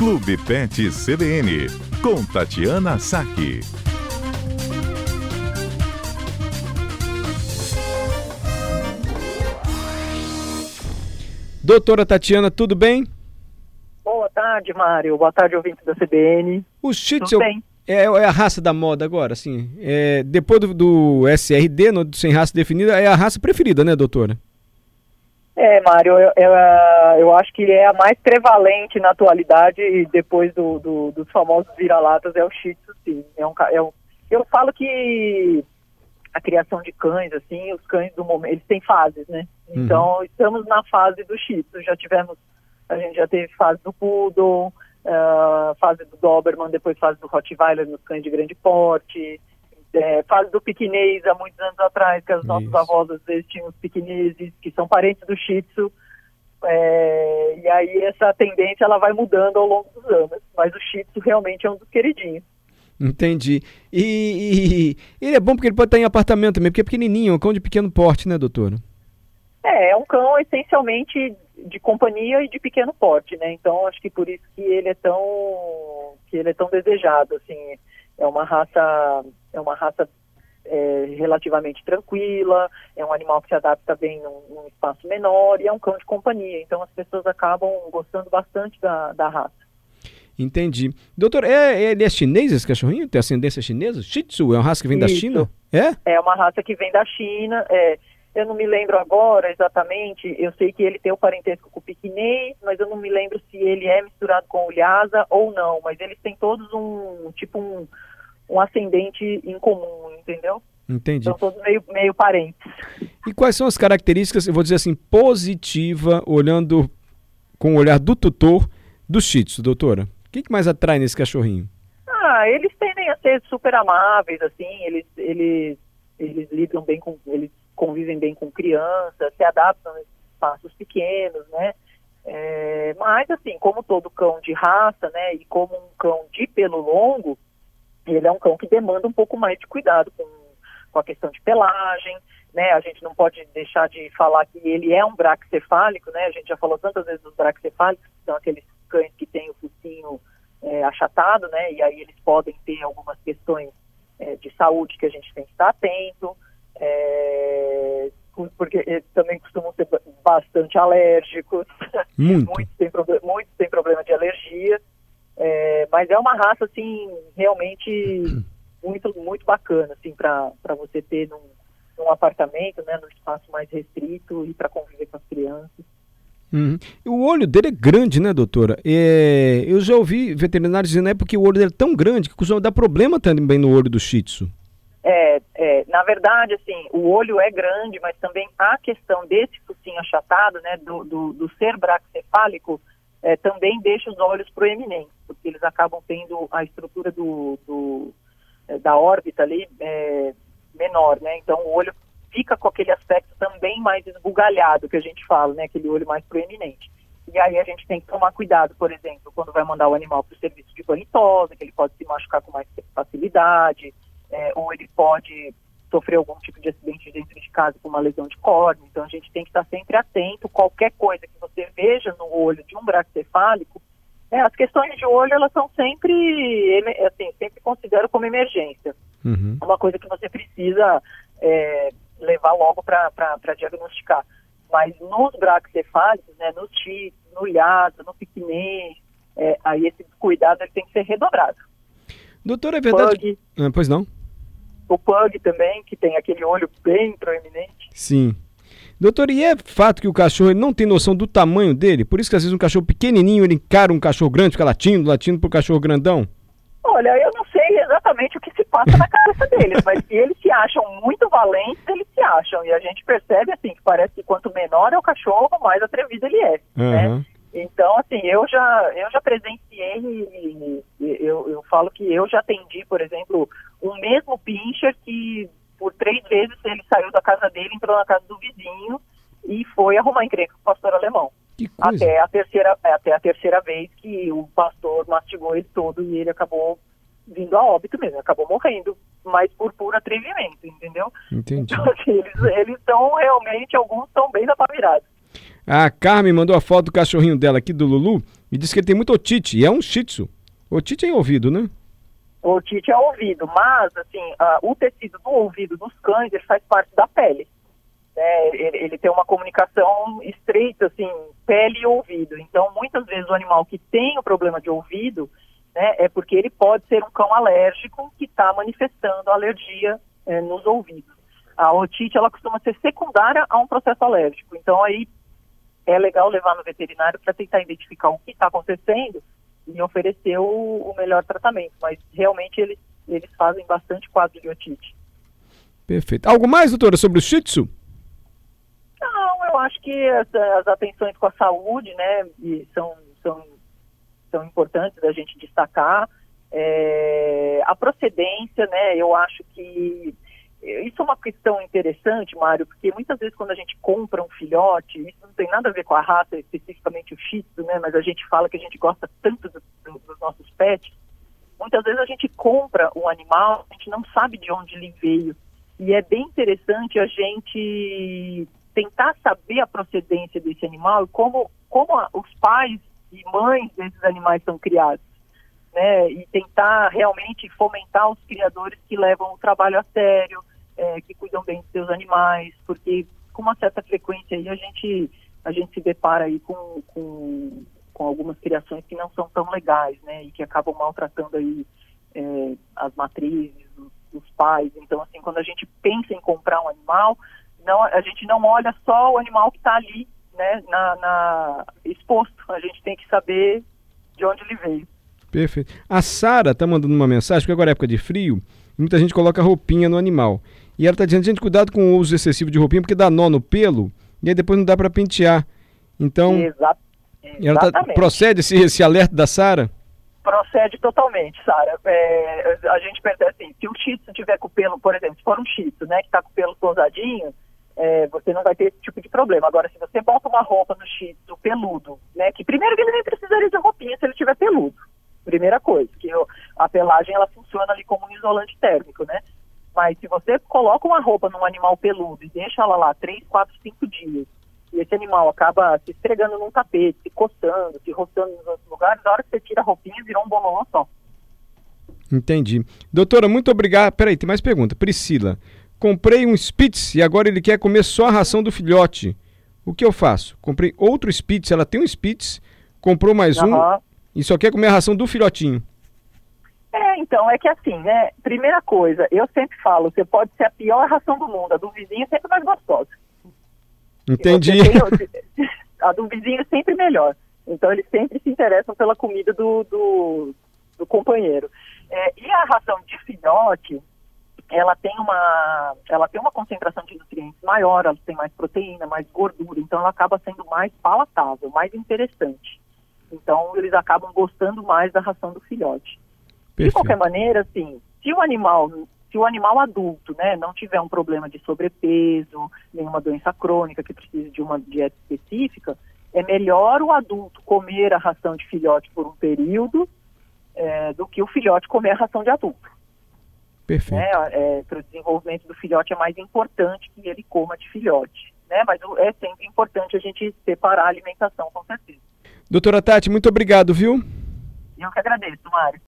Clube Pet CBN, com Tatiana Saque. Doutora Tatiana, tudo bem? Boa tarde, Mário. Boa tarde, ouvinte da CBN. O Shih Tzu é, é, a raça da moda agora, assim. É, depois do, do SRD, no, sem raça definida, é a raça preferida, né, doutora? É, Mário, eu, eu, eu, acho que é a mais prevalente na atualidade e depois do, do, dos famosos vira-latas é o Shih Tzu, sim. É um, é um, eu falo que a criação de cães, assim, os cães do momento, eles têm fases, né? Uhum. Então, estamos na fase do Shih Tzu, já tivemos, a gente já teve fase do Poodle, uh, fase do Doberman, depois fase do Rottweiler nos cães de grande porte, é, fase do piquinês há muitos anos atrás, que os nossos avós às vezes tinham os piquineses, que são parentes do Shih Tzu, é, e aí essa tendência ela vai mudando ao longo dos anos, mas o Shih Tzu realmente é um dos queridinhos. Entendi. E, e, ele é bom porque ele pode estar em apartamento também, porque é pequenininho, é um cão de pequeno porte, né, doutora? É, é um cão essencialmente de companhia e de pequeno porte, né? Então acho que por isso que ele é tão que ele é tão desejado, assim, é uma raça é uma raça é, relativamente tranquila, é um animal que se adapta bem num, num, espaço menor e é um cão de companhia. Então as pessoas acabam gostando bastante da, da raça. Entendi. Doutor, é, ele é chinês esse cachorrinho? Tem ascendência chinesa? Shih Tzu é uma raça que vem Isso. da China? É? É uma raça que vem da China. É, eu não me lembro agora exatamente, eu sei que ele tem o parentesco com o piquinês, mas eu não me lembro se ele é misturado com o lhasa ou não, mas eles têm todos um, tipo um, um ascendente em comum, entendeu? Entendi. São todos meio, meio parentes. E quais são as características, eu vou dizer assim, positiva, olhando com o olhar do tutor do Shih Tzu, doutora? O que, que mais atrai nesse cachorrinho? Ah, eles tendem a ser super amáveis, assim, eles, eles, eles lidam bem com, eles convivem bem com crianças, se adaptam em espaços pequenos, né? É, mas, assim, como todo cão de raça, né, e como um cão de pelo longo, ele é um cão que demanda um pouco mais de cuidado com, com a questão de pelagem, né? A gente não pode deixar de falar que ele é um braxcefálico, né? A gente já falou tantas vezes dos braxcefálicos, que são aqueles cães que têm o focinho é, achatado, né? E aí eles podem ter algumas questões é, de saúde que a gente tem que estar atento. É, porque também costumam ser bastante alérgicos. Muito. muitos, têm muitos têm problema de alergia. Mas é uma raça, assim, realmente muito, muito bacana, assim, para você ter num, num apartamento, né, num espaço mais restrito e para conviver com as crianças. Uhum. O olho dele é grande, né, doutora? É, eu já ouvi veterinários dizendo é porque o olho dele é tão grande que costuma dar problema também no olho do shih tzu. É, é, na verdade, assim, o olho é grande, mas também a questão desse focinho achatado, né, do, do, do ser braxcefálico, é, também deixa os olhos proeminentes, porque eles acabam tendo a estrutura do, do é, da órbita ali é, menor, né? Então o olho fica com aquele aspecto também mais esbugalhado que a gente fala, né? Aquele olho mais proeminente. E aí a gente tem que tomar cuidado, por exemplo, quando vai mandar o animal para o serviço de banho tosa, que ele pode se machucar com mais facilidade, é, ou ele pode sofrer algum tipo de acidente dentro de casa com uma lesão de córnea. Então a gente tem que estar sempre atento. Qualquer coisa que veja no olho de um braxcefálico, né, as questões de olho elas são sempre, assim, sempre considero como emergência. Uhum. Uma coisa que você precisa é, levar logo para diagnosticar. Mas nos braxcefálicos, né, no TIC, no lhasa, no piquinês, é, aí esse cuidado tem que ser redobrado. Doutor, é verdade? Pug, ah, pois não? O pug também, que tem aquele olho bem proeminente. Sim. Doutor, e é fato que o cachorro não tem noção do tamanho dele? Por isso que às vezes um cachorro pequenininho, ele encara um cachorro grande, fica latindo, latindo pro cachorro grandão? Olha, eu não sei exatamente o que se passa na cabeça deles, mas se eles se acham muito valentes, eles se acham. E a gente percebe, assim, que parece que quanto menor é o cachorro, mais atrevido ele é, uhum. né? Então, assim, eu já, eu já presenciei, eu, eu falo que eu já atendi, por exemplo, o mesmo pincher que por três vezes ele saiu da casa dele, entrou na casa do vizinho e foi arrumar encrenca com o pastor alemão. Até a terceira, até a terceira vez que o pastor mastigou ele todo e ele acabou vindo a óbito mesmo, acabou morrendo, mas por puro atrevimento, entendeu? Entendi. Então, assim, eles, são realmente, alguns estão bem na virada. A Carmen mandou a foto do cachorrinho dela aqui, do Lulu, e disse que ele tem muito otite, e é um shih tzu. Otite é em ouvido, né? Otite é ouvido, mas, assim, uh, o tecido do ouvido dos cães, ele faz parte da pele. Né? Ele, ele, tem uma comunicação estreita, assim, pele e ouvido. Então, muitas vezes o animal que tem o problema de ouvido, né, é porque ele pode ser um cão alérgico que está manifestando alergia é, nos ouvidos. A otite, ela costuma ser secundária a um processo alérgico. Então, aí é legal levar no veterinário para tentar identificar o que está acontecendo e oferecer o, o, melhor tratamento. Mas realmente eles, eles fazem bastante quadro de otite. Perfeito. Algo mais, doutora, sobre o Shih Tzu? Não, eu acho que as, as atenções com a saúde, né, são, são, são importantes da gente destacar. É, a procedência, né, eu acho que isso é uma questão interessante, Mário, porque muitas vezes quando a gente compra um filhote, isso não tem nada a ver com a raça, especificamente o shih né, mas a gente fala que a gente gosta tanto do, do, dos nossos pets, muitas vezes a gente compra um animal, a gente não sabe de onde ele veio. E é bem interessante a gente tentar saber a procedência desse animal e como, como a, os pais e mães desses animais são criados. Né, e tentar realmente fomentar os criadores que levam o trabalho a sério, é, que cuidam bem dos seus animais, porque com uma certa frequência aí a gente, a gente se depara aí com, com, com algumas criações que não são tão legais, né, e que acabam maltratando aí é, as matrizes, os, os pais. Então, assim, quando a gente pensa em comprar um animal, não, a gente não olha só o animal que está ali, né, na, na, exposto. A gente tem que saber de onde ele veio. Perfeito. A Sara está mandando uma mensagem, porque agora é época de frio, muita gente coloca roupinha no animal. E ela está dizendo, gente, cuidado com o uso excessivo de roupinha, porque dá nó no pelo e aí depois não dá para pentear. Então, Exa ela tá, procede esse, esse alerta da Sara? Procede totalmente, Sara. É, a gente percebe assim, se o shih tiver com o pelo, por exemplo, se for um shih né, que está com o pelo pousadinho, é, você não vai ter esse tipo de problema. Agora, se você bota uma roupa no shih peludo, né, que primeiro que ele nem precisaria de roupinha se ele tiver peludo, primeira coisa, que a pelagem ela funciona ali como um isolante térmico, né? Mas se você coloca uma roupa num animal peludo e deixa ela lá 3, 4, 5 dias, e esse animal acaba se esfregando num tapete, se coçando, se roçando nos outros lugares, na hora que você tira a roupinha, virou um bololô só. Entendi. Doutora, muito obrigado. Peraí, tem mais pergunta. Priscila, comprei um Spitz e agora ele quer comer só a ração do filhote. O que eu faço? Comprei outro Spitz, ela tem um Spitz, comprou mais uhum. um e só quer comer a ração do filhotinho. Então, é que assim, né? Primeira coisa, eu sempre falo, você pode ser a pior ração do mundo, a do vizinho é sempre mais gostosa. Entendi. Tem, a do vizinho é sempre melhor. Então, eles sempre se interessam pela comida do, do, do companheiro. É, e a ração de filhote, ela tem uma ela tem uma concentração de nutrientes maior, ela tem mais proteína, mais gordura, então ela acaba sendo mais palatável, mais interessante. Então eles acabam gostando mais da ração do filhote. Perfeito. De qualquer maneira, assim, se o animal, se o animal adulto, né, não tiver um problema de sobrepeso, nenhuma doença crônica que precise de uma dieta específica, é melhor o adulto comer a ração de filhote por um período é, do que o filhote comer a ração de adulto. Perfeito. Né, é, para o desenvolvimento do filhote é mais importante que ele coma de filhote. Né? Mas é sempre importante a gente separar a alimentação, com certeza. Doutora Tati, muito obrigado, viu? Eu que agradeço, Mário.